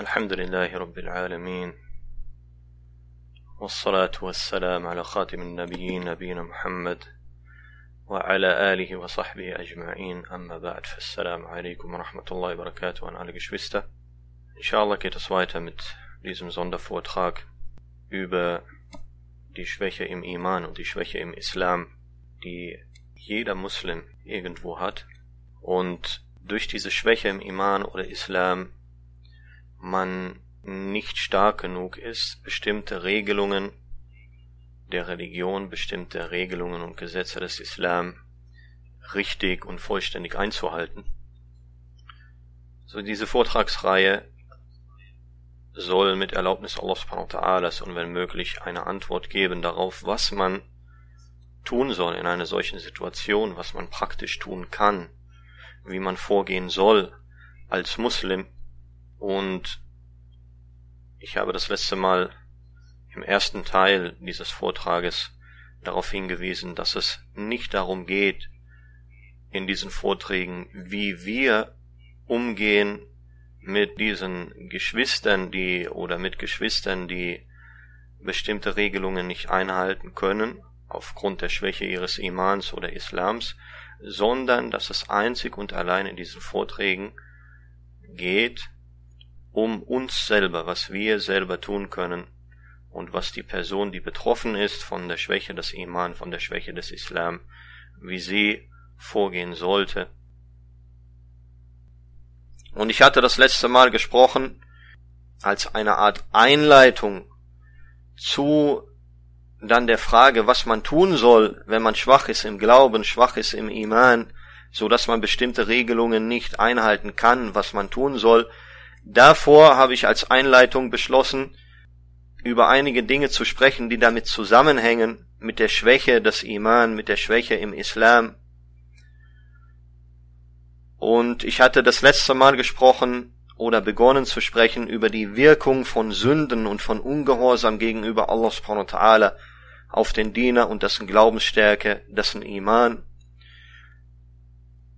الحمد لله رب العالمين والصلاة والسلام على خاتم النبيين نبينا محمد وعلى آله وصحبه أجمعين أما بعد فالسلام عليكم ورحمة الله وبركاته an alle Geschwister. Inshallah geht es weiter mit diesem Sondervortrag über die Schwäche im Iman und die Schwäche im Islam, die jeder Muslim irgendwo hat und durch diese Schwäche im Iman oder Islam man nicht stark genug ist, bestimmte Regelungen der Religion, bestimmte Regelungen und Gesetze des Islam richtig und vollständig einzuhalten. So diese Vortragsreihe soll mit Erlaubnis Allah subhanahu wa ta'ala und wenn möglich eine Antwort geben darauf, was man tun soll in einer solchen Situation, was man praktisch tun kann, wie man vorgehen soll als Muslim und ich habe das letzte Mal im ersten Teil dieses Vortrages darauf hingewiesen, dass es nicht darum geht, in diesen Vorträgen, wie wir umgehen mit diesen Geschwistern, die oder mit Geschwistern, die bestimmte Regelungen nicht einhalten können, aufgrund der Schwäche ihres Imans oder Islams, sondern dass es einzig und allein in diesen Vorträgen geht, um uns selber, was wir selber tun können und was die Person, die betroffen ist von der Schwäche des Iman, von der Schwäche des Islam, wie sie vorgehen sollte. Und ich hatte das letzte Mal gesprochen als eine Art Einleitung zu dann der Frage, was man tun soll, wenn man schwach ist im Glauben, schwach ist im Iman, so dass man bestimmte Regelungen nicht einhalten kann, was man tun soll, Davor habe ich als Einleitung beschlossen, über einige Dinge zu sprechen, die damit zusammenhängen, mit der Schwäche des Iman, mit der Schwäche im Islam. Und ich hatte das letzte Mal gesprochen oder begonnen zu sprechen über die Wirkung von Sünden und von Ungehorsam gegenüber Allah subhanahu wa ta'ala auf den Diener und dessen Glaubensstärke, dessen Iman.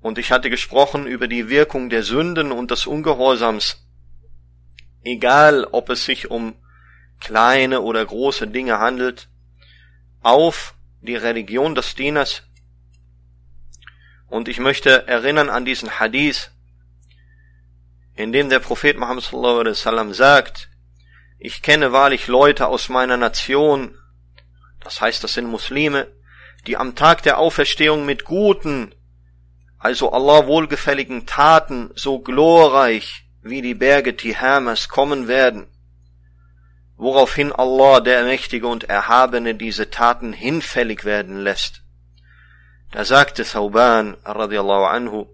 Und ich hatte gesprochen über die Wirkung der Sünden und des Ungehorsams egal ob es sich um kleine oder große Dinge handelt, auf die Religion des Dieners. Und ich möchte erinnern an diesen Hadith, in dem der Prophet Muhammad sallallahu alaihi wasallam sagt, ich kenne wahrlich Leute aus meiner Nation, das heißt, das sind Muslime, die am Tag der Auferstehung mit guten, also Allah wohlgefälligen Taten so glorreich wie die Berge Tihamas kommen werden, woraufhin Allah der Mächtige und Erhabene diese Taten hinfällig werden lässt. Da sagte Thauban radiallahu anhu,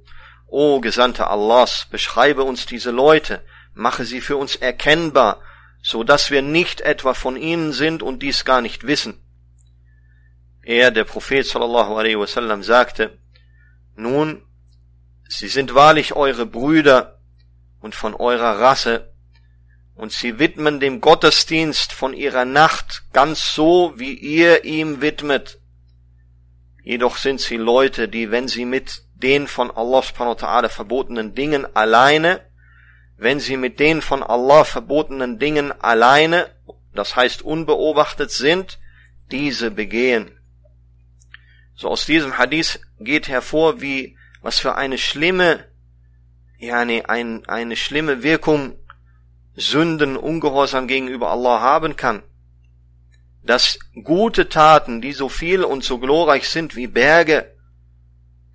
O Gesandter Allahs, beschreibe uns diese Leute, mache sie für uns erkennbar, so dass wir nicht etwa von ihnen sind und dies gar nicht wissen. Er, der Prophet sallallahu alaihi wasallam, sagte, nun, sie sind wahrlich eure Brüder, und von eurer Rasse, und sie widmen dem Gottesdienst von ihrer Nacht ganz so, wie ihr ihm widmet. Jedoch sind sie Leute, die, wenn sie mit den von Allah subhanahu wa ta'ala verbotenen Dingen alleine, wenn sie mit den von Allah verbotenen Dingen alleine, das heißt unbeobachtet sind, diese begehen. So aus diesem Hadith geht hervor, wie, was für eine schlimme yani ein, eine schlimme Wirkung Sünden, Ungehorsam gegenüber Allah haben kann. Dass gute Taten, die so viel und so glorreich sind wie Berge,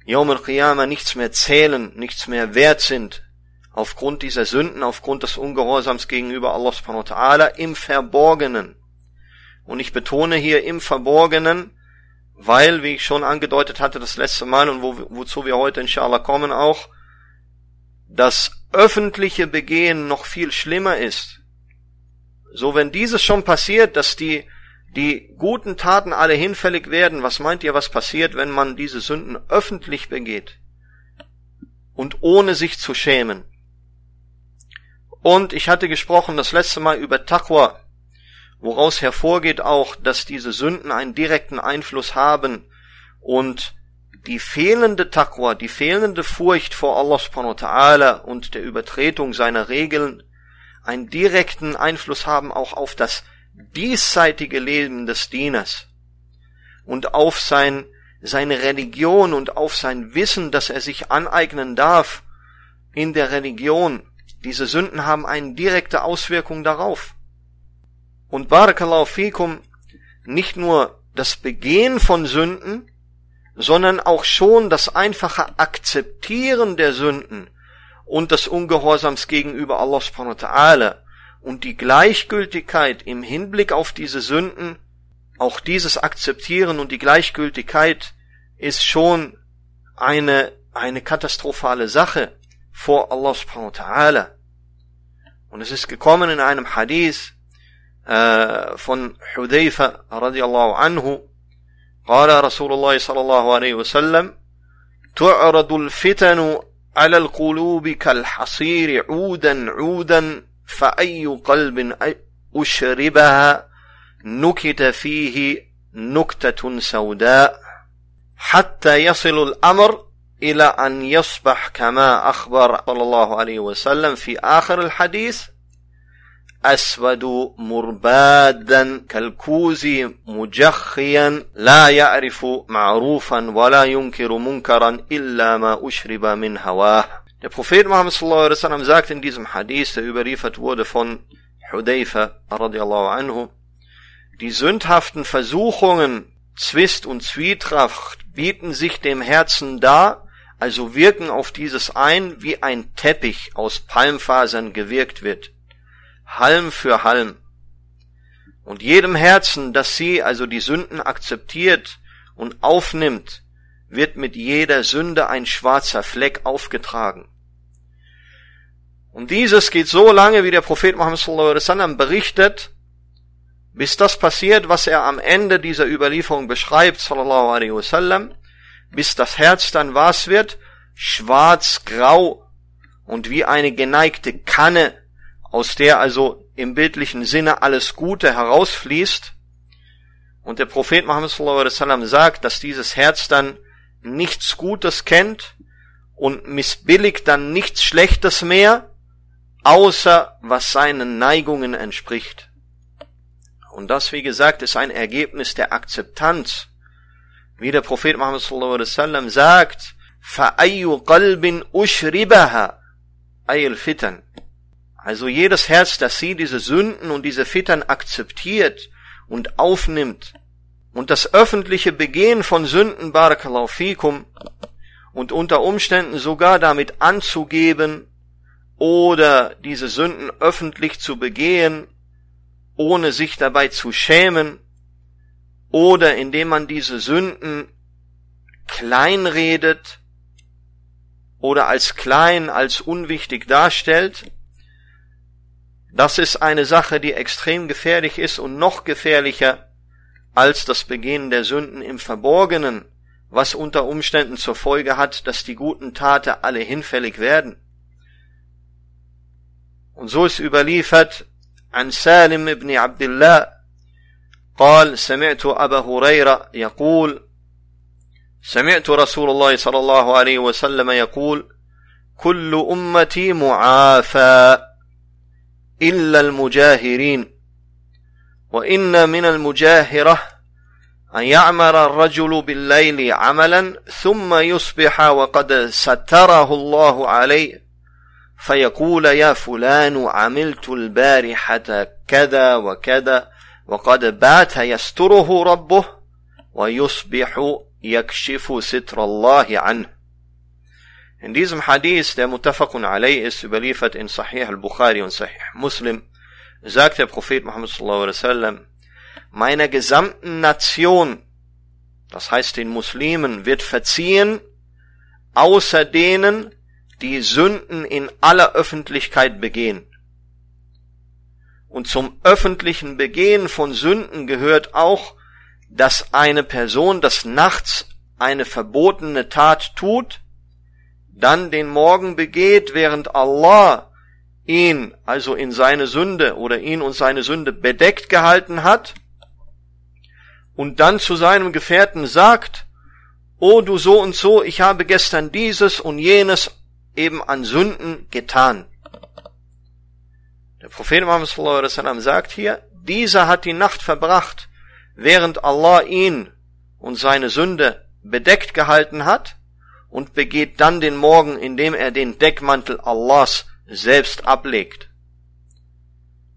Yom al-Qiyamah nichts mehr zählen, nichts mehr wert sind, aufgrund dieser Sünden, aufgrund des Ungehorsams gegenüber Allah subhanahu wa ta'ala im Verborgenen. Und ich betone hier im Verborgenen, weil, wie ich schon angedeutet hatte das letzte Mal und wo, wozu wir heute inshallah kommen auch, das öffentliche Begehen noch viel schlimmer ist. So wenn dieses schon passiert, dass die, die guten Taten alle hinfällig werden, was meint ihr, was passiert, wenn man diese Sünden öffentlich begeht? Und ohne sich zu schämen. Und ich hatte gesprochen das letzte Mal über Taqwa, woraus hervorgeht auch, dass diese Sünden einen direkten Einfluss haben und die fehlende Taqwa, die fehlende Furcht vor Allah subhanahu wa ta'ala und der Übertretung seiner Regeln einen direkten Einfluss haben auch auf das diesseitige Leben des Dieners und auf sein, seine Religion und auf sein Wissen, das er sich aneignen darf in der Religion. Diese Sünden haben eine direkte Auswirkung darauf. Und Barakallahu fikum, nicht nur das Begehen von Sünden, sondern auch schon das einfache Akzeptieren der Sünden und des Ungehorsams gegenüber Allah subhanahu wa ta'ala und die Gleichgültigkeit im Hinblick auf diese Sünden, auch dieses Akzeptieren und die Gleichgültigkeit ist schon eine, eine katastrophale Sache vor Allah subhanahu wa ta'ala. Und es ist gekommen in einem Hadith äh, von Hudayfa radiallahu anhu, قال رسول الله صلى الله عليه وسلم تعرض الفتن على القلوب كالحصير عودا عودا فأي قلب أشربها نكت فيه نكتة سوداء. حتى يصل الأمر إلى أن يصبح كما أخبر صلى الله عليه وسلم في آخر الحديث أسود مربادا كالكوز مجخيا لا يعرف معروفا ولا ينكر منكرا إلا ما أشرب من هواه Der Prophet Muhammad sallallahu alaihi wasallam sagt in diesem Hadith, der überliefert wurde von Hudayfa radiallahu anhu, die sündhaften Versuchungen, Zwist und Zwietracht bieten sich dem Herzen dar, also wirken auf dieses ein, wie ein Teppich aus Palmfasern gewirkt wird. Halm für Halm. Und jedem Herzen, das sie, also die Sünden akzeptiert und aufnimmt, wird mit jeder Sünde ein schwarzer Fleck aufgetragen. Und dieses geht so lange, wie der Prophet Muhammad sallallahu alaihi wasallam berichtet, bis das passiert, was er am Ende dieser Überlieferung beschreibt, sallallahu alaihi wasallam, bis das Herz dann was wird, schwarz-grau und wie eine geneigte Kanne aus der also im bildlichen Sinne alles Gute herausfließt. Und der Prophet Muhammad sallallahu alaihi wasallam sagt, dass dieses Herz dann nichts Gutes kennt und missbilligt dann nichts Schlechtes mehr, außer was seinen Neigungen entspricht. Und das, wie gesagt, ist ein Ergebnis der Akzeptanz. Wie der Prophet Muhammad sallallahu alaihi wasallam sagt, فَأَيُّ قَلْبٍ أُشْرِبَهَا أي الفتن also jedes Herz, das sie diese Sünden und diese Fittern akzeptiert und aufnimmt und das öffentliche Begehen von Sünden, Barakallahu fikum, und unter Umständen sogar damit anzugeben oder diese Sünden öffentlich zu begehen, ohne sich dabei zu schämen, oder indem man diese Sünden kleinredet oder als klein, als unwichtig darstellt, das ist eine Sache, die extrem gefährlich ist und noch gefährlicher als das Begehen der Sünden im Verborgenen, was unter Umständen zur Folge hat, dass die guten Taten alle hinfällig werden. Und so ist überliefert an Salim ibn Abdullah قال سمعت أبا هريرة يقول سمعت رسول الله صلى الله عليه وسلم يقول كل أمتي معافى إلا المجاهرين. وإن من المجاهرة أن يعمر الرجل بالليل عملا ثم يصبح وقد ستره الله عليه فيقول يا فلان عملت البارحة كذا وكذا وقد بات يستره ربه ويصبح يكشف ستر الله عنه. In diesem Hadith, der Mutafakun alay ist, überliefert in Sahih al-Bukhari und Sahih Muslim, sagt der Prophet Muhammad sallallahu alaihi wasallam, meiner gesamten Nation, das heißt den Muslimen, wird verziehen, außer denen, die Sünden in aller Öffentlichkeit begehen. Und zum öffentlichen Begehen von Sünden gehört auch, dass eine Person das nachts eine verbotene Tat tut, dann den Morgen begeht, während Allah ihn, also in seine Sünde oder ihn und seine Sünde bedeckt gehalten hat, und dann zu seinem Gefährten sagt, O du so und so, ich habe gestern dieses und jenes eben an Sünden getan. Der Prophet Muhammad sagt hier, dieser hat die Nacht verbracht, während Allah ihn und seine Sünde bedeckt gehalten hat und begeht dann den Morgen, indem er den Deckmantel Allahs selbst ablegt.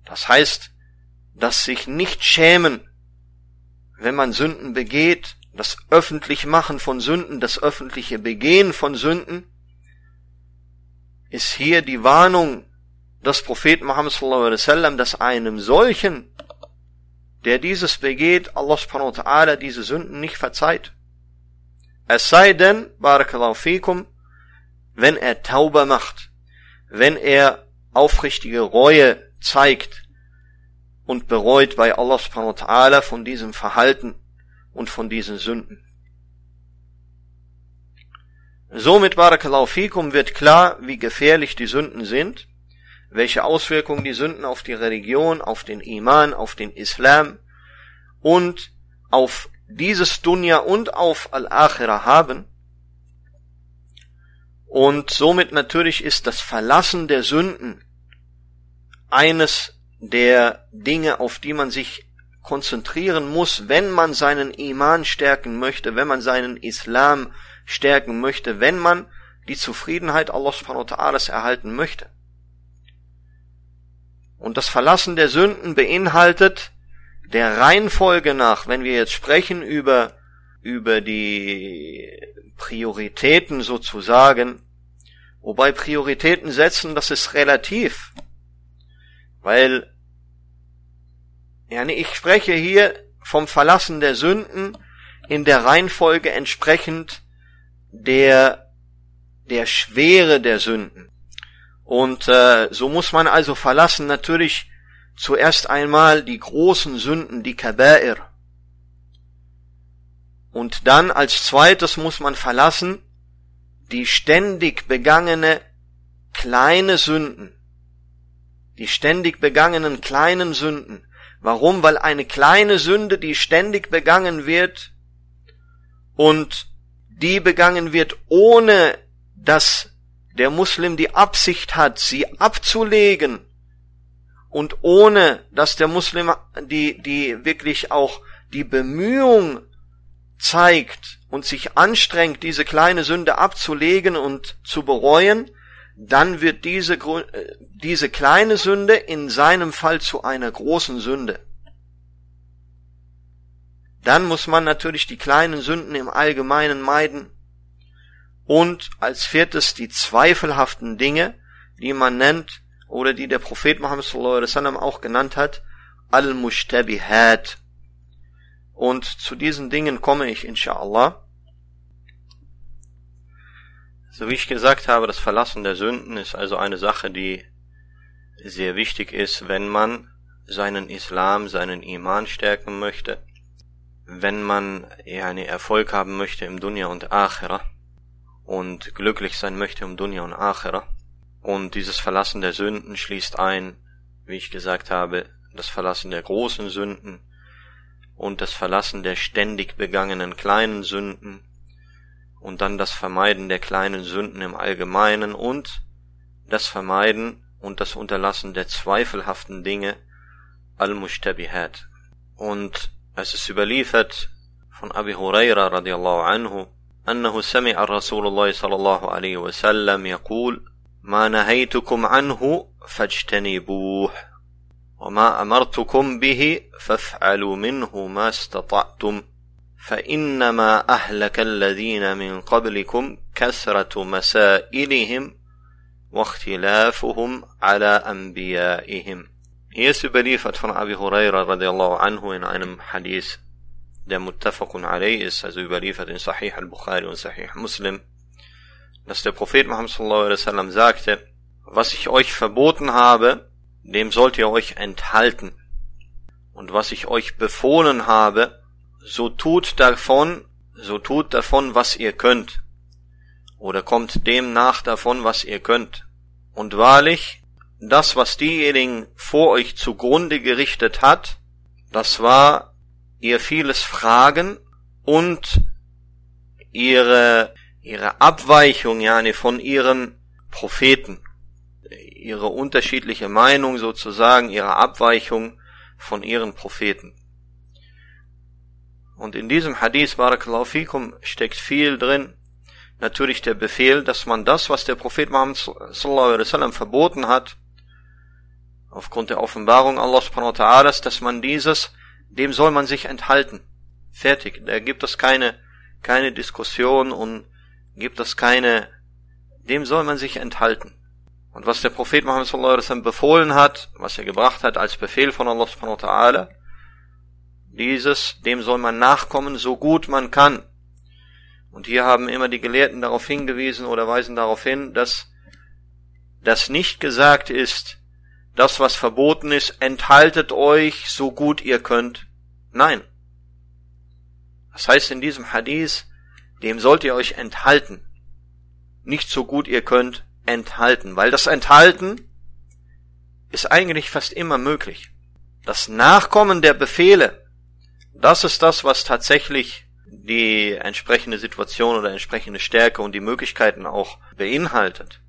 Das heißt, dass sich nicht schämen, wenn man Sünden begeht, das öffentlich Machen von Sünden, das öffentliche Begehen von Sünden, ist hier die Warnung des Propheten Muhammad sallallahu alaihi wasallam, dass einem solchen, der dieses begeht, Allah subhanahu wa ta'ala diese Sünden nicht verzeiht. Es sei denn, barakallahu fikum, wenn er Tauber macht, wenn er aufrichtige Reue zeigt und bereut bei Allah subhanahu wa ta'ala von diesem Verhalten und von diesen Sünden. Somit, Barakallahu fikum, wird klar, wie gefährlich die Sünden sind, welche Auswirkungen die Sünden auf die Religion, auf den Iman, auf den Islam und auf dieses Dunya und auf Al-Akhirah haben. Und somit natürlich ist das Verlassen der Sünden eines der Dinge, auf die man sich konzentrieren muss, wenn man seinen Iman stärken möchte, wenn man seinen Islam stärken möchte, wenn man die Zufriedenheit Allah subhanahu wa ta'ala erhalten möchte. Und das Verlassen der Sünden beinhaltet der Reihenfolge nach, wenn wir jetzt sprechen über, über die Prioritäten sozusagen, wobei Prioritäten setzen, das ist relativ, weil ja, ich spreche hier vom Verlassen der Sünden in der Reihenfolge entsprechend der, der Schwere der Sünden. Und äh, so muss man also verlassen natürlich zuerst einmal die großen Sünden, die Kaba'ir. Und dann als zweites muss man verlassen die ständig begangene kleine Sünden. Die ständig begangenen kleinen Sünden. Warum? Weil eine kleine Sünde, die ständig begangen wird und die begangen wird, ohne dass der Muslim die Absicht hat, sie abzulegen und ohne dass der Muslim die, die wirklich auch die Bemühung zeigt und sich anstrengt, diese kleine Sünde abzulegen und zu bereuen, dann wird diese, äh, diese kleine Sünde in seinem Fall zu einer großen Sünde. Dann muss man natürlich die kleinen Sünden im Allgemeinen meiden. Und als viertes die zweifelhaften Dinge, die man nennt, oder die der Prophet Muhammad sallallahu alaihi wasallam auch genannt hat, al-mushtabihat. Und zu diesen Dingen komme ich inshallah. So wie ich gesagt habe, das Verlassen der Sünden ist also eine Sache, die sehr wichtig ist, wenn man seinen Islam, seinen Iman stärken möchte, wenn man einen Erfolg haben möchte im Dunya und Akhira und glücklich sein möchte im Dunya und Akhira. Und dieses Verlassen der Sünden schließt ein, wie ich gesagt habe, das Verlassen der großen Sünden und das Verlassen der ständig begangenen kleinen Sünden und dann das Vermeiden der kleinen Sünden im Allgemeinen und das Vermeiden und das Unterlassen der zweifelhaften Dinge al-Mushtabihat. Und es ist überliefert von Abi Huraira radiallahu anhu أنه سمع رسول الله صلى الله عليه وسلم يقول ما نهيتكم عنه فاجتنبوه وما أمرتكم به فافعلوا منه ما استطعتم فإنما أهلك الذين من قبلكم كثرة مسائلهم واختلافهم على أنبيائهم. هي سبليفة عن أبي هريرة رضي الله عنه إن عن حديث ده متفق عليه إس سبليفة صحيح البخاري وصحيح مسلم dass der Prophet Muhammad sallallahu alaihi wasallam sagte, was ich euch verboten habe, dem sollt ihr euch enthalten. Und was ich euch befohlen habe, so tut davon, so tut davon, was ihr könnt. Oder kommt dem nach davon, was ihr könnt. Und wahrlich, das, was diejenigen vor euch zugrunde gerichtet hat, das war ihr vieles Fragen und ihre, ihre Abweichung, ja, von ihren Propheten. ihre unterschiedliche Meinung sozusagen, ihre Abweichung von ihren Propheten. Und in diesem Hadith, Barakallahu fikum, steckt viel drin. Natürlich der Befehl, dass man das, was der Prophet Muhammad sallallahu alaihi wasallam verboten hat, aufgrund der Offenbarung Allah subhanahu wa ta'ala, dass man dieses, dem soll man sich enthalten. Fertig. Da gibt es keine, keine Diskussion und gibt es keine, dem soll man sich enthalten. Und was der Prophet Muhammad sallallahu alaihi wasallam befohlen hat, was er gebracht hat als Befehl von Allah subhanahu wa ta'ala, dieses, dem soll man nachkommen, so gut man kann. Und hier haben immer die Gelehrten darauf hingewiesen oder weisen darauf hin, dass das nicht gesagt ist, das, was verboten ist, enthaltet euch so gut ihr könnt. Nein. Das heißt in diesem Hadith, dem sollt ihr euch enthalten. Nicht so gut ihr könnt, enthalten. Weil das Enthalten ist eigentlich fast immer möglich. Das Nachkommen der Befehle, das ist das, was tatsächlich die entsprechende Situation oder entsprechende Stärke und die Möglichkeiten auch beinhaltet.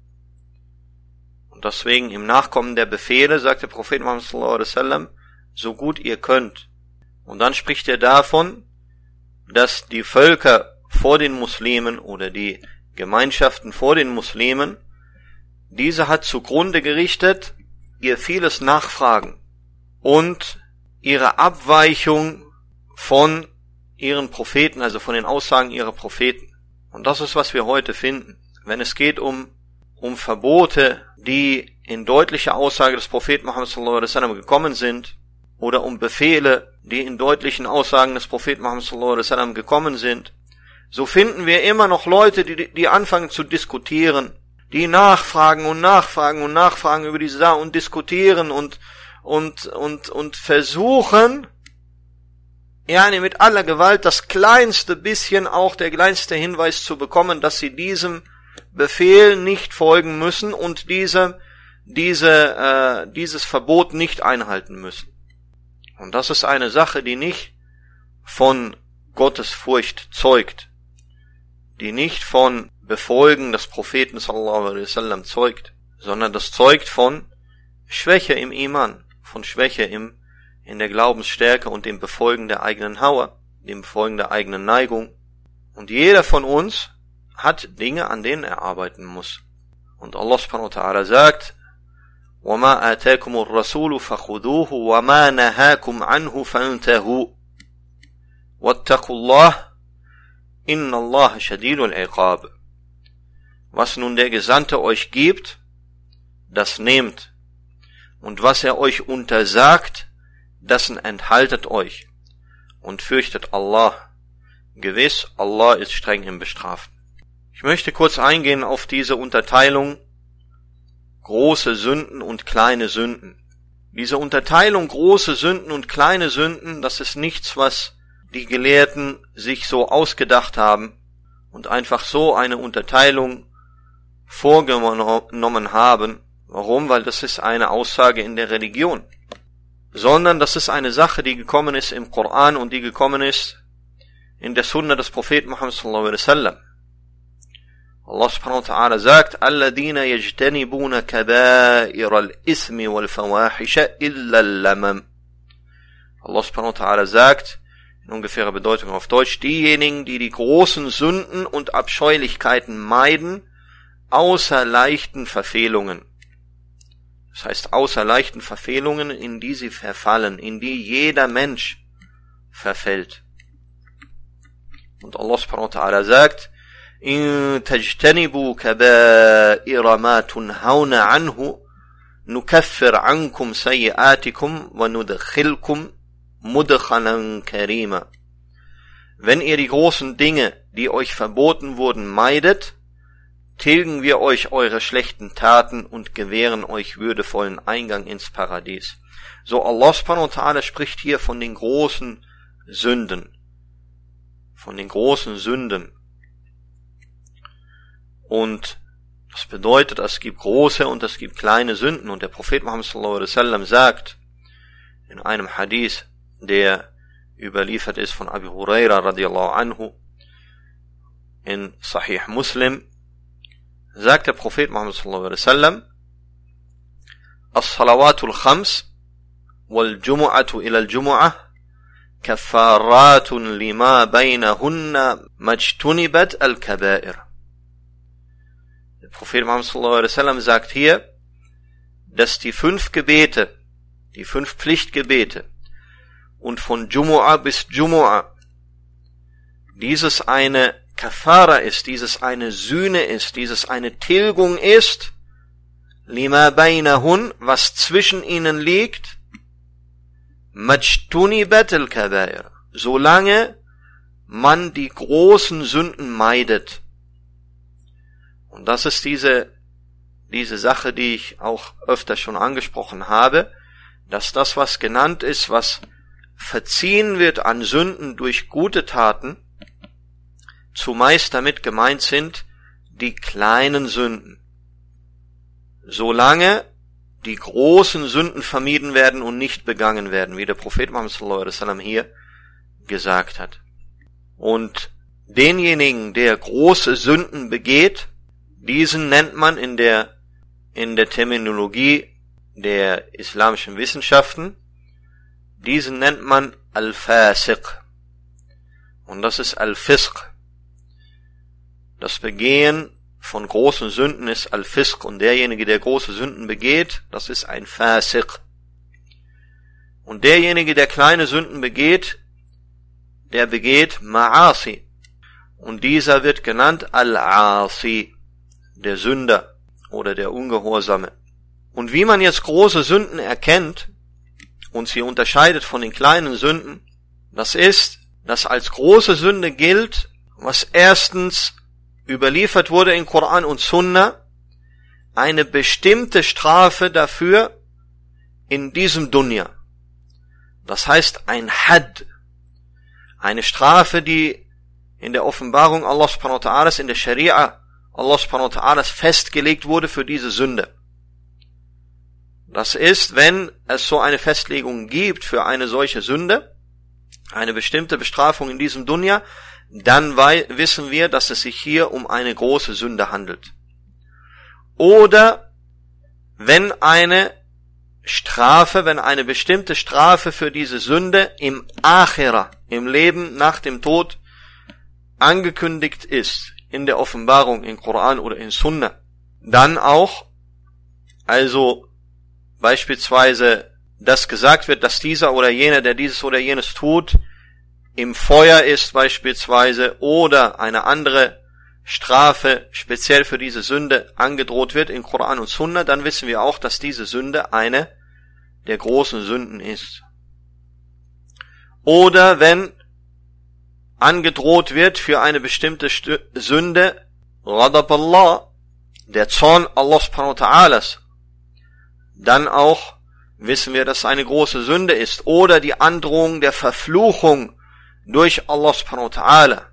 Und deswegen im Nachkommen der Befehle sagt der Prophet Muhammad sallallahu alaihi wasallam, so gut ihr könnt. Und dann spricht er davon, dass die Völker vor den Muslimen oder die Gemeinschaften vor den Muslimen, diese hat zugrunde gerichtet ihr vieles Nachfragen und ihre Abweichung von ihren Propheten, also von den Aussagen ihrer Propheten. Und das ist, was wir heute finden. Wenn es geht um, um Verbote, die in deutlicher Aussage des Propheten Muhammad sallallahu alaihi wasallam gekommen sind, oder um Befehle, die in deutlichen Aussagen des Propheten Muhammad sallallahu alaihi wasallam gekommen sind, so finden wir immer noch Leute, die, die anfangen zu diskutieren, die nachfragen und nachfragen und nachfragen über diese Sache und diskutieren und, und, und, und versuchen, ja, mit aller Gewalt das kleinste bisschen, auch der kleinste Hinweis zu bekommen, dass sie diesem Befehl nicht folgen müssen und diese, diese, äh, dieses Verbot nicht einhalten müssen. Und das ist eine Sache, die nicht von Gottes Furcht zeugt, die nicht von Befolgen des Propheten sallallahu alaihi wasallam zeugt, sondern das zeugt von Schwäche im Iman, von Schwäche im in der Glaubensstärke und dem Befolgen der eigenen Hauer, dem Befolgen der eigenen Neigung. Und jeder von uns hat Dinge, an denen er arbeiten muss. Und Allah subhanahu wa ta'ala sagt, وما آتاكم الرسول فخذوه وما نهاكم عنه فانتهوا واتقوا الله Inna Allah shadidul iqab. Was nun der Gesandte euch gibt, das nehmt. Und was er euch untersagt, dessen enthaltet euch. Und fürchtet Allah. Gewiss, Allah ist streng im Bestrafen. Ich möchte kurz eingehen auf diese Unterteilung große Sünden und kleine Sünden. Diese Unterteilung große Sünden und kleine Sünden, das ist nichts, was die Gelehrten sich so ausgedacht haben und einfach so eine Unterteilung vorgenommen haben. Warum? Weil das ist eine Aussage in der Religion. Sondern das ist eine Sache, die gekommen ist im Koran und die gekommen ist in der Sunna des Propheten Muhammad sallallahu alaihi wasallam. Allah subhanahu wa ta'ala sagt, Alladina yajtanibuna kabair al-ismi wal-fawahisha illa al-lamam. Allah subhanahu wa ta'ala sagt, in ungefährer Bedeutung auf Deutsch, diejenigen, die die großen Sünden und Abscheulichkeiten meiden, außer leichten Verfehlungen. Das heißt, außer leichten Verfehlungen, in die sie verfallen, in die jeder Mensch verfällt. Und Allah subhanahu wa ta'ala sagt, إن تجتنبوا كبائر ما تنهون عنه نكفر عنكم سيئاتكم وندخلكم Mudchanan Kerima. Wenn ihr die großen Dinge, die euch verboten wurden, meidet, tilgen wir euch eure schlechten Taten und gewähren euch würdevollen Eingang ins Paradies. So Allah subhanahu wa ta'ala spricht hier von den großen Sünden. Von den großen Sünden. Und das bedeutet, es gibt große und es gibt kleine Sünden. Und der Prophet Muhammad sallallahu alaihi wasallam sagt in einem Hadith, der überliefert ist von Abu Huraira radiallahu anhu, in Sahih Muslim, sagt der Prophet Muhammad sallallahu alaihi wasallam, الصلوات الخمس والجمعة إلى الجمعة كفارات لما بينهن ما اجتنبت الكبائر Der Prophet Muhammad sallallahu alaihi wasallam sagt hier, dass die fünf Gebete, die fünf Pflichtgebete und von Jumu'ah bis Jumu'ah dieses eine Kafara ist, dieses eine Sühne ist, dieses eine Tilgung ist, lima bainahun, was zwischen ihnen liegt, majtunibat al-kabair, solange man die großen Sünden meidet. Und das ist diese, diese Sache, die ich auch öfter schon angesprochen habe, dass das, was genannt ist, was verziehen wird an Sünden durch gute Taten, zumeist damit gemeint sind die kleinen Sünden. Solange die großen Sünden vermieden werden und nicht begangen werden, wie der Prophet Muhammad sallallahu alaihi wasallam hier gesagt hat. Und denjenigen, der große Sünden begeht, diesen nennt man in der, in der Terminologie der islamischen Wissenschaften, diesen nennt man Al-Fasiq. Und das ist Al-Fisq. Das Begehen von großen Sünden ist Al-Fisq und derjenige, der große Sünden begeht, das ist ein Fasiq. Und derjenige, der kleine Sünden begeht, der begeht Ma'asi. Und dieser wird genannt Al-Asi, der Sünder oder der Ungehorsame. Und wie man jetzt große Sünden erkennt und sie unterscheidet von den kleinen Sünden, das ist, dass als große Sünde gilt, was erstens überliefert wurde in Koran und Sunna eine bestimmte Strafe dafür in diesem Dunya. Das heißt ein Had, eine Strafe, die in der Offenbarung Allah subhanahu wa ta'ala, in der Scharia Allah subhanahu wa ta'ala festgelegt wurde für diese Sünde. Das ist, wenn es so eine Festlegung gibt für eine solche Sünde, eine bestimmte Bestrafung in diesem Dunya, dann wissen wir, dass es sich hier um eine große Sünde handelt. Oder wenn eine Strafe, wenn eine bestimmte Strafe für diese Sünde im Achera, im Leben nach dem Tod angekündigt ist, in der Offenbarung, in Koran oder in Sunna, dann auch, also beispielsweise, dass gesagt wird, dass dieser oder jener, der dieses oder jenes tut, im Feuer ist beispielsweise oder eine andere Strafe speziell für diese Sünde angedroht wird in Koran und Sunna, dann wissen wir auch, dass diese Sünde eine der großen Sünden ist. Oder wenn angedroht wird für eine bestimmte Sünde, Radab Allah, der Zorn Allah subhanahu wa ta'alas, dann auch wissen wir, dass es eine große Sünde ist. Oder die Androhung der Verfluchung durch Allah subhanahu wa ta'ala.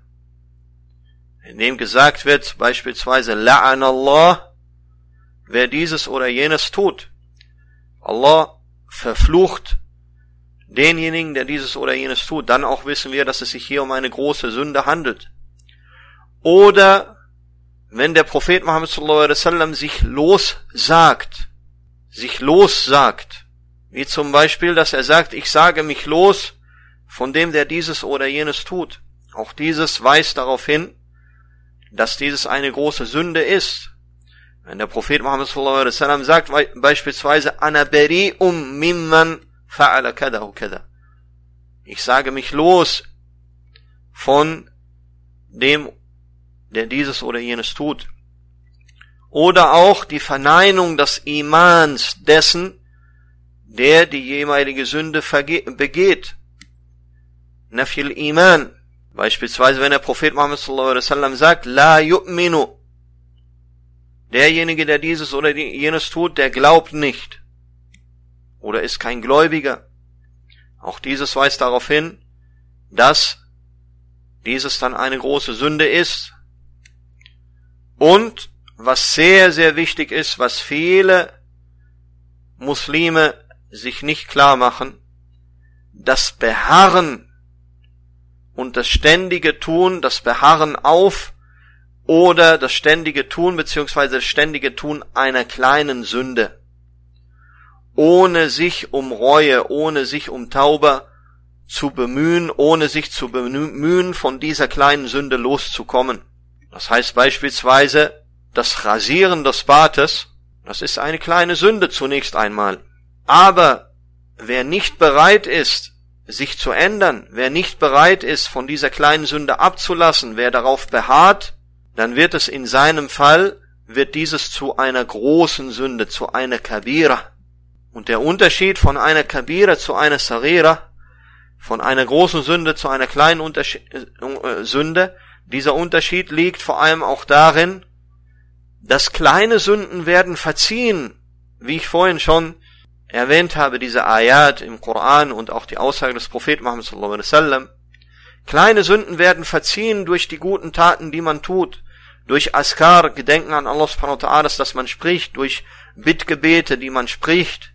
In dem gesagt wird, beispielsweise, La'an Allah, wer dieses oder jenes tut. Allah verflucht denjenigen, der dieses oder jenes tut. Dann auch wissen wir, dass es sich hier um eine große Sünde handelt. Oder wenn der Prophet Muhammad sallallahu alaihi wasallam sich lossagt, sich lossagt, wie zum Beispiel, dass er sagt, ich sage mich los von dem, der dieses oder jenes tut. Auch dieses weist darauf hin, dass dieses eine große Sünde ist. Wenn der Prophet Muhammad sallallahu alaihi wasallam sagt beispielsweise Anaberi um mimman fa'ala kada kada. Ich sage mich los von dem, der dieses oder jenes tut. Oder auch die Verneinung des Imans dessen, der die jeweilige Sünde begeht. Nafil Iman. Beispielsweise, wenn der Prophet Muhammad sallallahu alaihi wasallam sagt, La yu'minu. Derjenige, der dieses oder jenes tut, der glaubt nicht. Oder ist kein Gläubiger. Auch dieses weist darauf hin, dass dieses dann eine große Sünde ist. Und was sehr, sehr wichtig ist, was viele Muslime sich nicht klar machen, das Beharren und das ständige Tun, das Beharren auf oder das ständige Tun beziehungsweise das ständige Tun einer kleinen Sünde. ohne sich um Reue, ohne sich um Tauber zu bemühen, ohne sich zu bemühen, von dieser kleinen Sünde loszukommen. Das heißt beispielsweise, das Rasieren des Bartes, das ist eine kleine Sünde zunächst einmal. Aber wer nicht bereit ist, sich zu ändern, wer nicht bereit ist, von dieser kleinen Sünde abzulassen, wer darauf beharrt, dann wird es in seinem Fall, wird dieses zu einer großen Sünde, zu einer Kabira. Und der Unterschied von einer Kabira zu einer Sarira, von einer großen Sünde zu einer kleinen Unterschied, äh, Sünde, dieser Unterschied liegt vor allem auch darin, dass kleine Sünden werden verziehen, wie ich vorhin schon erwähnt habe, diese Ayat im Koran und auch die Aussage des Propheten Muhammad sallallahu alaihi wasallam. Kleine Sünden werden verziehen durch die guten Taten, die man tut, durch Askar, Gedenken an Allah subhanahu wa ta'ala, dass man spricht, durch Bittgebete, die man spricht,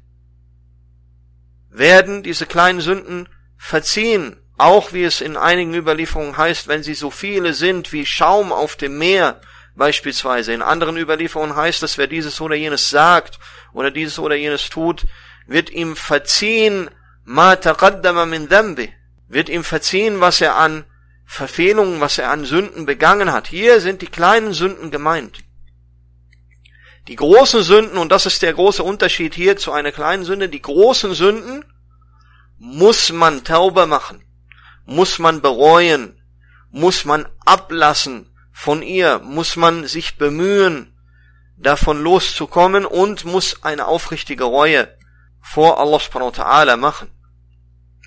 werden diese kleinen Sünden verziehen, auch wie es in einigen Überlieferungen heißt, wenn sie so viele sind wie Schaum auf dem Meer, beispielsweise. In anderen Überlieferungen heißt es, wer dieses oder jenes sagt oder dieses oder jenes tut, wird ihm verziehen, ma taqaddama min dhanbi, wird ihm verziehen, was er an Verfehlungen, was er an Sünden begangen hat. Hier sind die kleinen Sünden gemeint. Die großen Sünden, und das ist der große Unterschied hier zu einer kleinen Sünde, die großen Sünden muss man tauber machen, muss man bereuen, muss man ablassen, von ihr muss man sich bemühen, davon loszukommen und muss eine aufrichtige Reue vor Allah subhanahu wa ta'ala machen.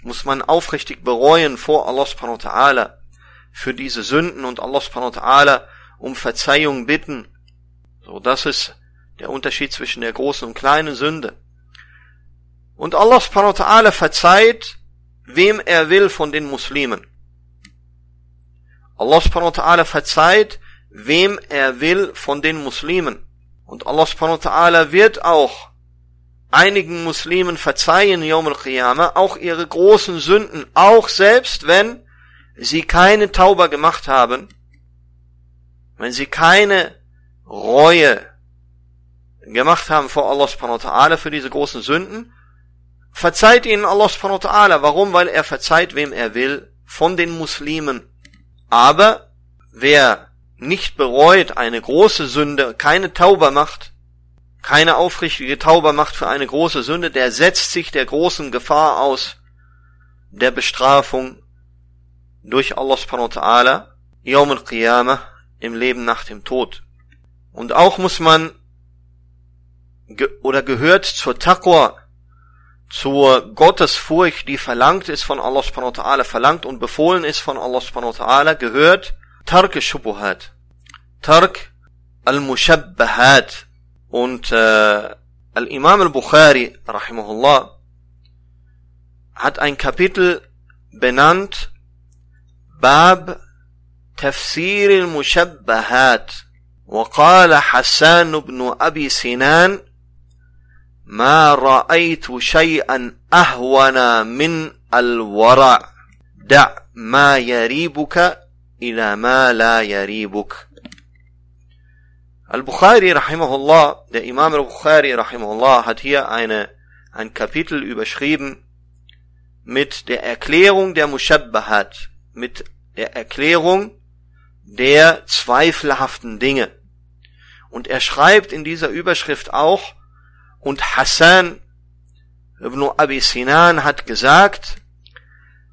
Muss man aufrichtig bereuen vor Allah subhanahu wa ta'ala für diese Sünden und Allah subhanahu wa ta'ala um Verzeihung bitten. So, das ist der Unterschied zwischen der großen und kleinen Sünde. Und Allah subhanahu wa ta'ala verzeiht, wem er will von den Muslimen. Allah subhanahu wa ta'ala verzeiht, wem er will von den Muslimen. Und Allah subhanahu wa ta'ala wird auch einigen Muslimen verzeihen, Yom al-Qiyamah, auch ihre großen Sünden, auch selbst wenn sie keine Tauber gemacht haben, wenn sie keine Reue gemacht haben vor Allah subhanahu wa ta'ala für diese großen Sünden, verzeiht ihnen Allah subhanahu wa ta'ala. Warum? Weil er verzeiht, wem er will, von den Muslimen. Aber wer nicht bereut eine große Sünde, keine Tauber macht, keine aufrichtige Tauber macht für eine große Sünde, der setzt sich der großen Gefahr aus, der Bestrafung durch Allah subhanahu wa ta'ala, Yawm al-Qiyamah, im Leben nach dem Tod. Und auch muss man ge oder gehört zur Taqwa, zur Gottesfurcht, die verlangt ist von Allah subhanahu wa ta'ala, verlangt und befohlen ist von Allah subhanahu wa ta'ala, gehört Tark Shubuhat. Tark al-Mushabbahat. Und äh, Al-Imam al-Bukhari, rahimahullah, hat ein Kapitel benannt, Bab Tafsir al-Mushabbahat. وقال حسان بن أبي سنان ما رأيت شيئا أهون من الورع دع ما يريبك إلى ما لا يريبك Al-Bukhari rahimahullah, der Imam al-Bukhari rahimahullah hat hier eine, ein Kapitel überschrieben mit der Erklärung der Mushabbahat, mit der Erklärung der zweifelhaften Dinge. Und er schreibt in dieser Überschrift auch, und Hassan ibn Abi Sinan hat gesagt,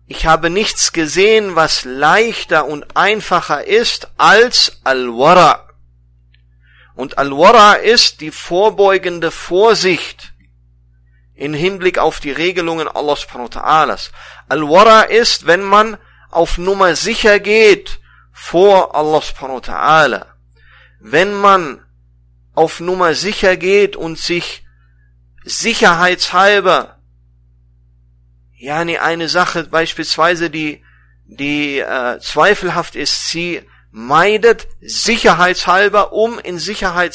ich habe nichts gesehen, was leichter und einfacher ist als Al-Wara. Und Al-Wara ist die vorbeugende Vorsicht in Hinblick auf die Regelungen Allah subhanahu wa ta'ala. Al-Wara ist, wenn man auf Nummer sicher geht vor Allah subhanahu wa ta'ala. Wenn man auf Nummer sicher geht und sich sicherheitshalber, ja, nee, eine Sache beispielsweise, die, die äh, zweifelhaft ist, sie meidet sicherheitshalber, um in Sicherheit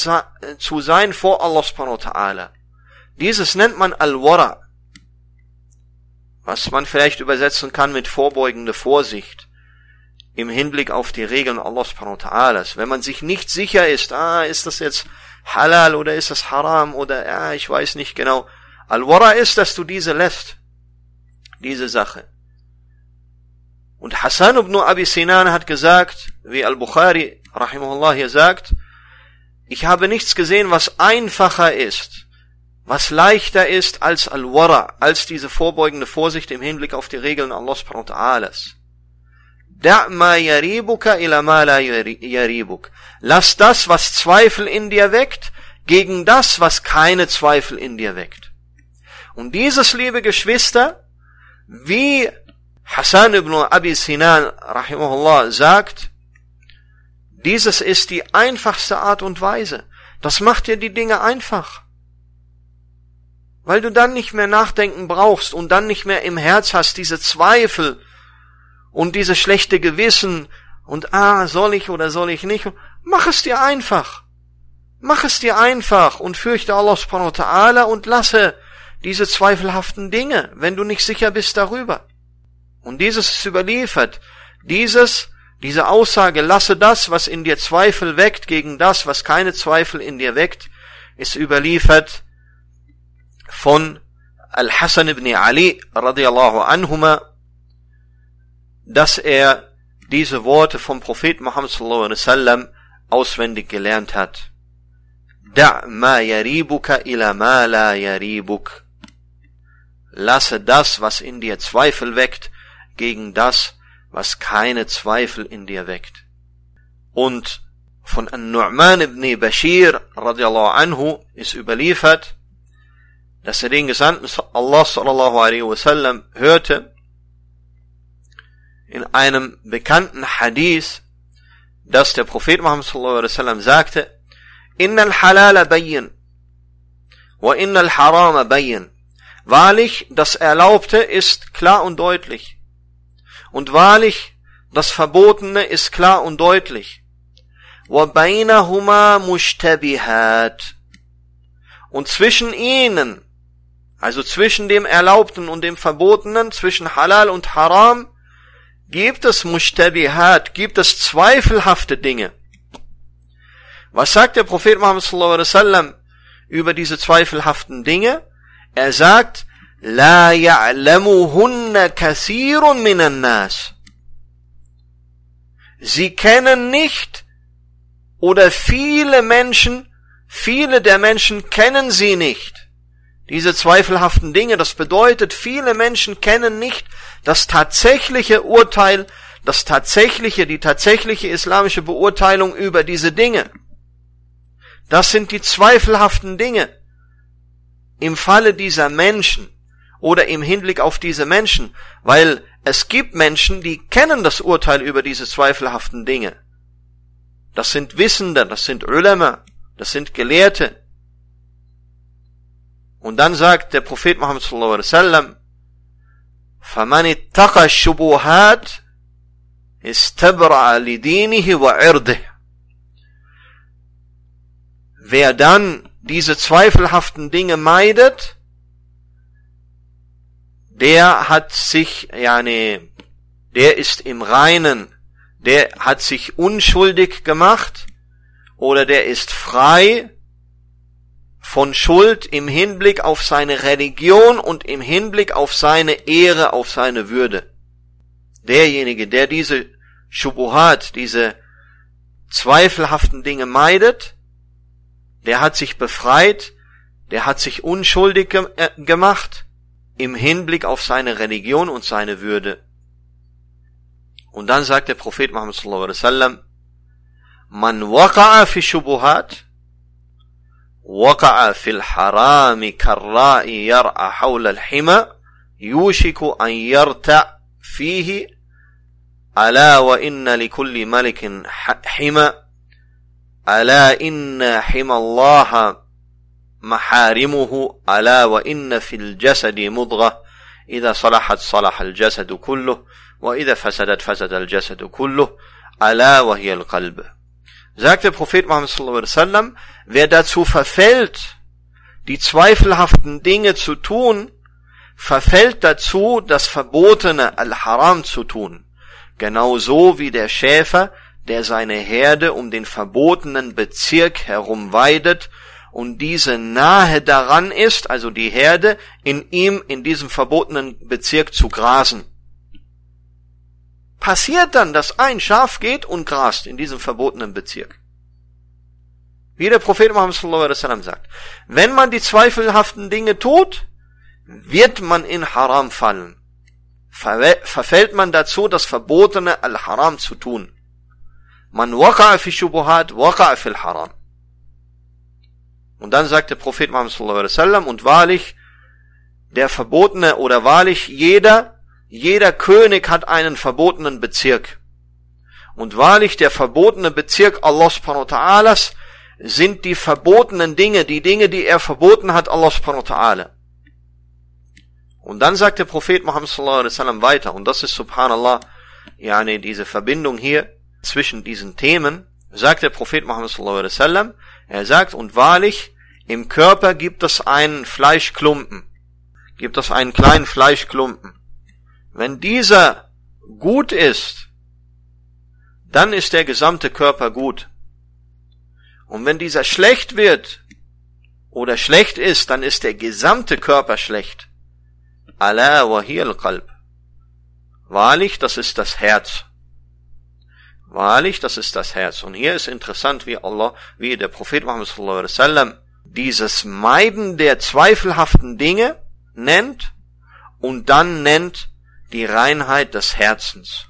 zu sein vor Allah subhanahu wa ta'ala. Dieses nennt man Al-Wara, was man vielleicht übersetzen kann mit vorbeugende Vorsicht im Hinblick auf die Regeln Allah subhanahu wa ta'ala. Wenn man sich nicht sicher ist, ah, ist das jetzt halal oder ist das haram oder ja, ich weiß nicht genau. Al-Wara ist, dass du diese lässt. Diese Sache. Und Hassan ibn Abi Sinan hat gesagt, wie Al-Bukhari rahimahullah hier sagt, ich habe nichts gesehen, was einfacher ist, was leichter ist als Al-Wara, als diese vorbeugende Vorsicht im Hinblick auf die Regeln Allah subhanahu wa. Da' yaribuka ila ma la. Lass das, was Zweifel in dir weckt, gegen das, was keine Zweifel in dir weckt. Und dieses, liebe Geschwister, wie Hassan ibn Abi Sinan rahimahullah sagt, dieses ist die einfachste Art und Weise. Das macht dir die Dinge einfach. Weil du dann nicht mehr nachdenken brauchst und dann nicht mehr im Herz hast diese Zweifel und diese schlechte Gewissen und ah, soll ich oder soll ich nicht. Mach es dir einfach. Mach es dir einfach und fürchte Allah subhanahu wa ta'ala und lasse diese zweifelhaften Dinge, wenn du nicht sicher bist darüber. Und dieses ist überliefert. Dieses, diese Aussage, lasse das, was in dir Zweifel weckt, gegen das, was keine Zweifel in dir weckt, ist überliefert von Al-Hassan ibn Ali radiallahu anhuma, dass er diese Worte vom Prophet Muhammad sallallahu alaihi wasallam auswendig gelernt hat. Da' ma yaribuka ila ma la yaribuk. Lasse das, was in dir Zweifel weckt, gegen das, was keine Zweifel in dir weckt. Und von An-Nu'man ibn Bashir radiallahu anhu ist überliefert, dass er den Gesandten Allah sallallahu alaihi wasallam hörte in einem bekannten Hadith, dass der Prophet Muhammad sallallahu alaihi wasallam sagte, Innal halala bayyin, wa innal harama bayyin. Wahrlich, das Erlaubte ist klar und deutlich. Und wahrlich, das Verbotene ist klar und deutlich. Wa bainahuma. Und zwischen ihnen, also zwischen dem Erlaubten und dem Verbotenen, zwischen Halal und Haram, Gibt es Mushtabihat, Gibt es zweifelhafte Dinge? Was sagt der Prophet Muhammad sallallahu alaihi wasallam über diese zweifelhaften Dinge? Er sagt, La ya'lamuhunna kathirun minan nas. Sie kennen nicht oder viele Menschen, viele der Menschen kennen sie nicht. Diese zweifelhaften Dinge, das bedeutet, viele Menschen kennen nicht das tatsächliche Urteil, das tatsächliche, die tatsächliche islamische Beurteilung über diese Dinge. Das sind die zweifelhaften Dinge. Im Falle dieser Menschen oder im Hinblick auf diese Menschen, weil es gibt Menschen, die kennen das Urteil über diese zweifelhaften Dinge. Das sind Wissende, das sind Ulama, das sind Gelehrte. Und dann sagt der Prophet Muhammad sallallahu alaihi wasallam, فَمَنِ اتَّقَى الشُّبُهَاتِ اسْتَبْرَعَ لِدِينِهِ وَعِرْضِهِ Wer dann diese zweifelhaften Dinge meidet, der hat sich, ja nee, der ist im Reinen, der hat sich unschuldig gemacht oder der ist frei von Schuld im Hinblick auf seine Religion und im Hinblick auf seine Ehre, auf seine Würde. Derjenige, der diese Schubuhat, diese zweifelhaften Dinge meidet, der hat sich befreit, der hat sich unschuldig ge äh, gemacht im Hinblick auf seine Religion und seine Würde. Und dann sagt der Prophet Muhammad sallallahu alaihi wasallam, man waqa'a fi shubuhat, وقع في الحرام كالراء يرعى حول الحمى يوشك أن يرتع فيه ألا وإن لكل ملك حمى ألا إن حمى الله محارمه ألا وإن في الجسد مضغة. إذا صلحت صلح الجسد كله وإذا فسدت فسد الجسد كله ألا وهي القلب. Sagt der Prophet Muhammad sallallahu alaihi wasallam wer dazu verfällt die zweifelhaften Dinge zu tun verfällt dazu das verbotene al-Haram zu tun genauso wie der Schäfer der seine Herde um den verbotenen Bezirk herum weidet und diese nahe daran ist, also die Herde, in ihm, in diesem verbotenen Bezirk zu grasen. Passiert dann, dass ein Schaf geht und grast in diesem verbotenen Bezirk. Wie der Prophet Muhammad sallallahu alaihi wasallam sagt, wenn man die zweifelhaften Dinge tut, wird man in Haram fallen. Verfällt man dazu, das Verbotene al-Haram zu tun. Man waqa'a fi shubuhat, waqa'a fil Haram. Und dann sagt der Prophet Muhammad sallallahu alaihi wasallam, und wahrlich, der Verbotene oder wahrlich jeder, jeder König hat einen verbotenen Bezirk. Und wahrlich der verbotene Bezirk Allah subhanahu wa ta'alas sind die verbotenen Dinge, die Dinge, die er verboten hat, Allah subhanahu wa ta'ala. Und dann sagt der Prophet Muhammad sallallahu alaihi wasallam weiter, und das ist subhanallah, yani diese Verbindung hier zwischen diesen Themen, sagt der Prophet Muhammad sallallahu alaihi wasallam, er sagt, und wahrlich, im Körper gibt es einen Fleischklumpen, gibt es einen kleinen Fleischklumpen. Wenn dieser gut ist, dann ist der gesamte Körper gut. Und wenn dieser schlecht wird oder schlecht ist, dann ist der gesamte Körper schlecht. Allah wa qalb. Wahrlich, das ist das Herz. Wahrlich, das ist das Herz. Und hier ist interessant, wie Allah, wie der Prophet Muhammad sallallahu alaihi wasallam dieses Meiden der zweifelhaften Dinge nennt und dann nennt die Reinheit des Herzens.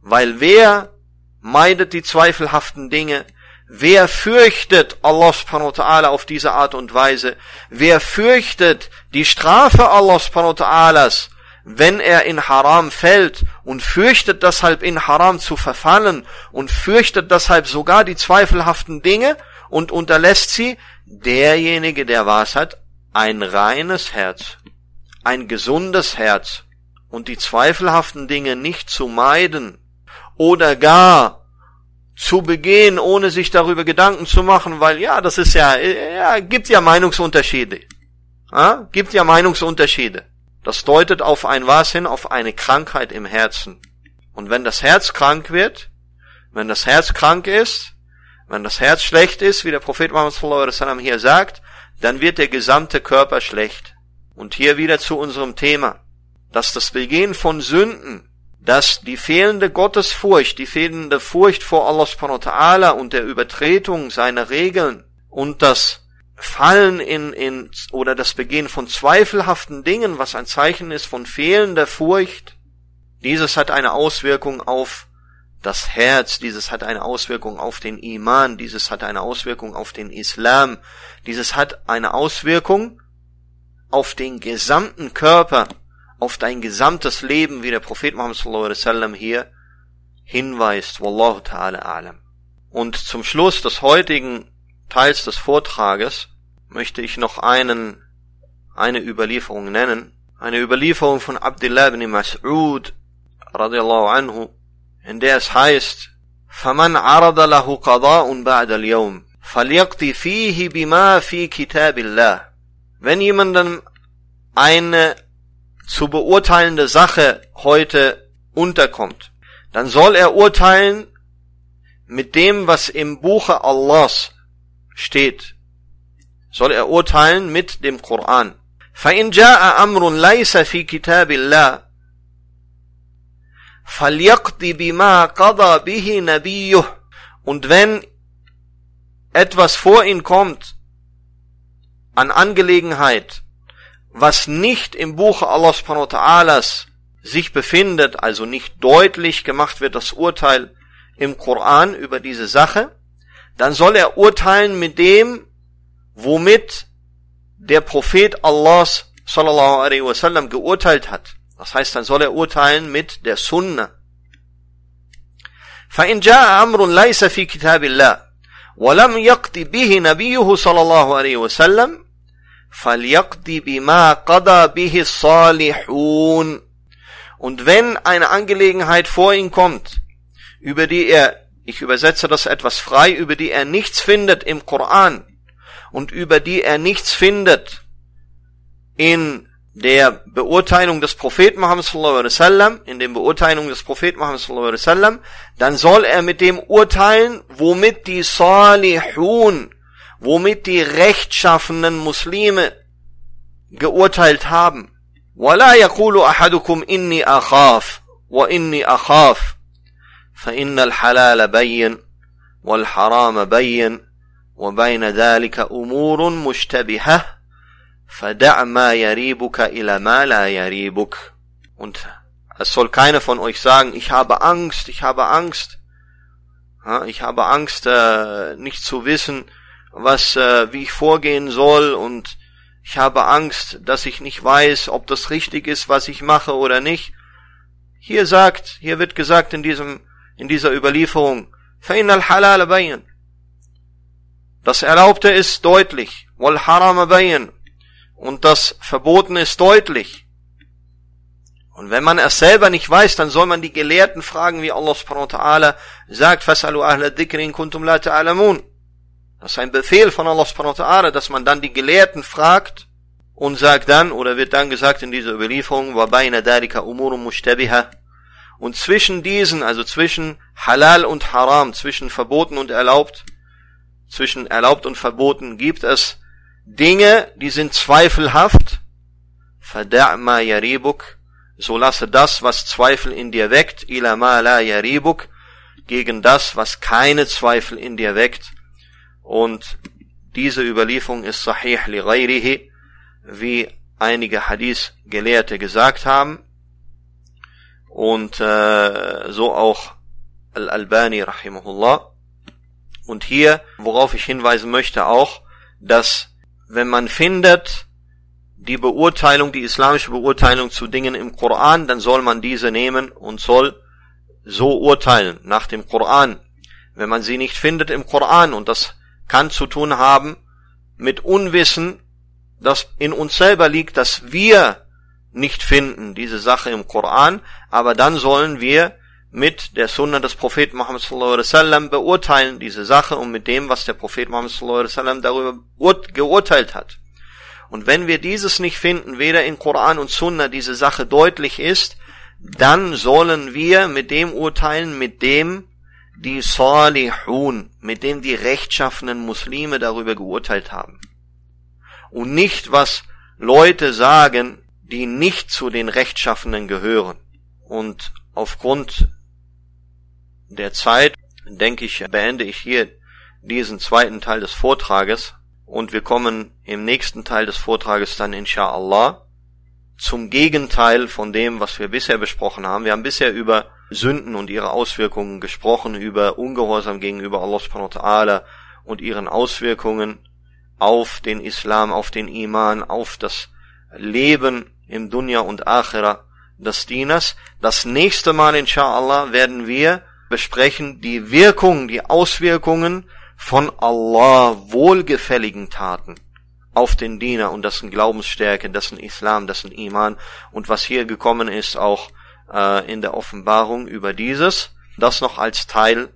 Weil wer meidet die zweifelhaften Dinge, Wer fürchtet Allah subhanahu wa ta'ala auf diese Art und Weise? Wer fürchtet die Strafe Allah subhanahu wa ta'alas, wenn er in Haram fällt und fürchtet deshalb in Haram zu verfallen und fürchtet deshalb sogar die zweifelhaften Dinge und unterlässt sie, derjenige, der was hat, ein reines Herz, ein gesundes Herz und die zweifelhaften Dinge nicht zu meiden oder gar zu begehen, ohne sich darüber Gedanken zu machen, weil ja, das ist ja, ja gibt ja Meinungsunterschiede. Ja, gibt ja Meinungsunterschiede. Das deutet auf ein was hin, auf eine Krankheit im Herzen. Und wenn das Herz krank wird, wenn das Herz krank ist, wenn das Herz schlecht ist, wie der Prophet Muhammad hier sagt, dann wird der gesamte Körper schlecht. Und hier wieder zu unserem Thema, dass das Begehen von Sünden dass die fehlende Gottesfurcht, die fehlende Furcht vor Allah subhanahu wa ta'ala und der Übertretung seiner Regeln und das Fallen in, in, oder das Begehen von zweifelhaften Dingen, was ein Zeichen ist von fehlender Furcht, dieses hat eine Auswirkung auf das Herz, dieses hat eine Auswirkung auf den Iman, dieses hat eine Auswirkung auf den Islam, dieses hat eine Auswirkung auf den gesamten Körper auf dein gesamtes Leben, wie der Prophet Muhammad sallallahu alaihi wasallam hier hinweist. Wallahu ta'ala alam. Und zum Schluss des heutigen Teils des Vortrages möchte ich noch einen, eine Überlieferung nennen. Eine Überlieferung von Abdullah ibn Mas'ud radiallahu anhu, in der es heißt, فمن عرض له قضاء بعد اليوم فليقضي فيه بما في كتاب الله. Wenn jemandem eine zu beurteilende Sache heute unterkommt, dann soll er urteilen mit dem, was im Buche Allahs steht. Soll er urteilen mit dem Koran. فإن جاء أمر ليس في كتاب الله فليقضي بما قضى به نبيه und wenn etwas vor ihn kommt an Angelegenheit, was nicht im Buche Allah subhanahu wa ta'alas sich befindet, also nicht deutlich gemacht wird das Urteil im Koran über diese Sache, dann soll er urteilen mit dem, womit der Prophet Allahs sallallahu alaihi wasallam geurteilt hat. Das heißt, dann soll er urteilen mit der Sunna. فإن جاء أمر ليس في كتاب الله ولم يقض به نبيه صلى الله عليه وسلم فَلْيَقْدِ بِمَا قَضَى بِهِ الصَّالِحُونَ Und wenn eine Angelegenheit vor ihn kommt, über die er, ich übersetze das etwas frei, über die er nichts findet im Koran und über die er nichts findet in der Beurteilung des Propheten Muhammad sallallahu alaihi wasallam, in den Beurteilungen des Propheten Muhammad sallallahu alaihi wasallam, dann soll er mit dem urteilen, womit die Salihun womit die rechtschaffenen Muslime geurteilt haben. ولا يقول أحدكم إني أخاف وإني أخاف فإن الحلال بين والحرام بين وبين ذلك أمور مشتبهة فدع ما يريبك إلى ما لا يريبك und es soll keiner von euch sagen, ich habe Angst, ich habe Angst. ich habe Angst, äh, nicht zu wissen, was, äh, wie ich vorgehen soll und ich habe Angst, dass ich nicht weiß, ob das richtig ist, was ich mache oder nicht. Hier sagt, hier wird gesagt in diesem, in dieser Überlieferung, فَإِنَّ الْحَلَالَ بَيِّن Das Erlaubte ist deutlich, وَالْحَرَامَ بَيِّن Und das Verbotene ist deutlich. Und wenn man es selber nicht weiß, dann soll man die Gelehrten fragen, wie Allah subhanahu wa ta'ala sagt, فَسَأَلُوا أَهْلَ الذِّكْرِ إِن كُنْتُمْ لَا تَعْلَمُونَ Das ist ein Befehl von Allah subhanahu wa ta'ala, dass man dann die Gelehrten fragt und sagt dann, oder wird dann gesagt in dieser Überlieferung, وَبَيْنَ ذَلِكَ أُمُورٌ مُشْتَبِهَ Und zwischen diesen, also zwischen Halal und Haram, zwischen verboten und erlaubt, zwischen erlaubt und verboten, gibt es Dinge, die sind zweifelhaft. فَدَعْ مَا يَرِيبُكَ so lasse das, was Zweifel in dir weckt, ila ma la yaribuk, gegen das, was keine Zweifel in dir weckt. Und diese Überlieferung ist sahih li ghayrihi, wie einige Hadith-Gelehrte gesagt haben. Und äh, so auch Al-Albani rahimahullah. Und hier, worauf ich hinweisen möchte auch, dass wenn man findet, die Beurteilung, die islamische Beurteilung zu Dingen im Koran, dann soll man diese nehmen und soll so urteilen nach dem Koran. Wenn man sie nicht findet im Koran und das kann zu tun haben mit Unwissen, das in uns selber liegt, dass wir nicht finden diese Sache im Koran, aber dann sollen wir mit der Sunna des Propheten Muhammad sallallahu alaihi wasallam beurteilen diese Sache und mit dem, was der Prophet Muhammad sallallahu alaihi wasallam darüber geurteilt hat. Und wenn wir dieses nicht finden, weder in Koran und Sunna diese Sache deutlich ist, dann sollen wir mit dem urteilen, mit dem die Salihun, mit dem die rechtschaffenen Muslime darüber geurteilt haben. Und nicht, was Leute sagen, die nicht zu den Rechtschaffenen gehören. Und aufgrund der Zeit, denke ich, beende ich hier diesen zweiten Teil des Vortrages und wir kommen im nächsten Teil des Vortrages dann inshallah zum Gegenteil von dem, was wir bisher besprochen haben. Wir haben bisher über Sünden und ihre Auswirkungen gesprochen, über Ungehorsam gegenüber Allah subhanahu wa ta'ala und ihren Auswirkungen auf den Islam, auf den Iman, auf das Leben im Dunya und Akhira des Dieners. Das nächste Mal inshallah werden wir besprechen die Wirkung, die Auswirkungen von Allah wohlgefälligen Taten auf den Diener und dessen Glaubensstärke, dessen Islam, dessen Iman und was hier gekommen ist auch äh, in der Offenbarung über dieses, das noch als Teil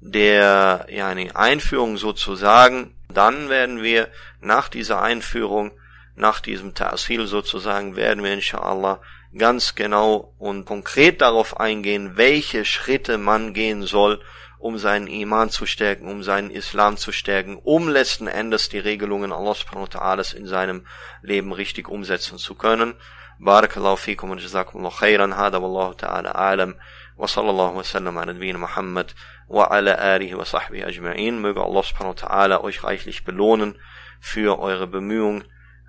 der ja, eine Einführung sozusagen, dann werden wir nach dieser Einführung, nach diesem Ta'asil sozusagen, werden wir inshallah ganz genau und konkret darauf eingehen, welche Schritte man gehen soll, um seinen Iman zu stärken, um seinen Islam zu stärken, um letzten Endes die Regelungen Allah subhanahu wa ta'ala in seinem Leben richtig umsetzen zu können. Barakallahu fikum wa jazakumullahu khairan. Hada wallahu ta'ala alam. Wa sallallahu wa sallam ala nabiyina Muhammad alihi wa sahbihi ajma'in. Möge Allah subhanahu wa ta'ala euch reichlich belohnen für eure Bemühungen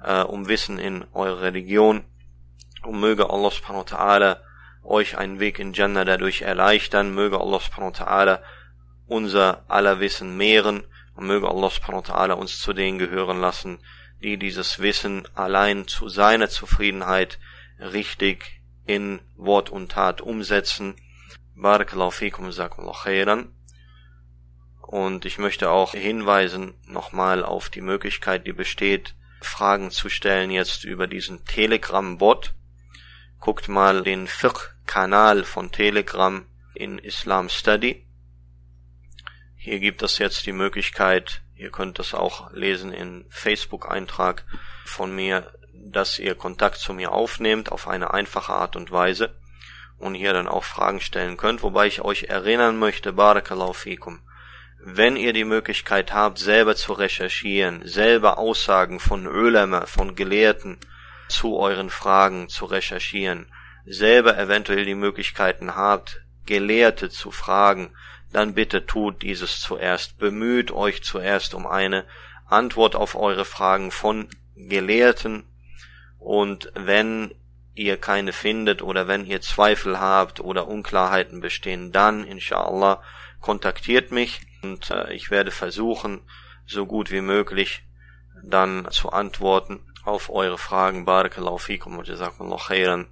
äh, um Wissen in eurer Religion. Und möge Allah subhanahu wa ta'ala euch einen Weg in Jannah dadurch erleichtern. Möge Allah subhanahu wa ta'ala unser aller Wissen mehren und möge Allah subhanahu wa ta'ala uns zu denen gehören lassen, die dieses Wissen allein zu seiner Zufriedenheit richtig in Wort und Tat umsetzen. Barakallahu fikum khairan. Und ich möchte auch hinweisen nochmal auf die Möglichkeit, die besteht, Fragen zu stellen jetzt über diesen Telegram-Bot. Guckt mal den Fiqh-Kanal von Telegram in Islam Study. Hier gibt es jetzt die Möglichkeit, ihr könnt das auch lesen in Facebook-Eintrag von mir, dass ihr Kontakt zu mir aufnehmt auf eine einfache Art und Weise und hier dann auch Fragen stellen könnt, wobei ich euch erinnern möchte, Barakallahu fikum, wenn ihr die Möglichkeit habt, selber zu recherchieren, selber Aussagen von Ulama, von Gelehrten zu euren Fragen zu recherchieren, selber eventuell die Möglichkeiten habt, Gelehrte zu fragen, dann bitte tut dieses zuerst. Bemüht euch zuerst um eine Antwort auf eure Fragen von Gelehrten und wenn ihr keine findet oder wenn ihr Zweifel habt oder Unklarheiten bestehen, dann inshallah kontaktiert mich und äh, ich werde versuchen, so gut wie möglich dann zu antworten auf eure Fragen. Barakallahu fikum wa jazakumullahu khairan.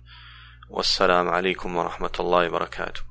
Wassalamu alaikum wa rahmatullahi wa barakatuh.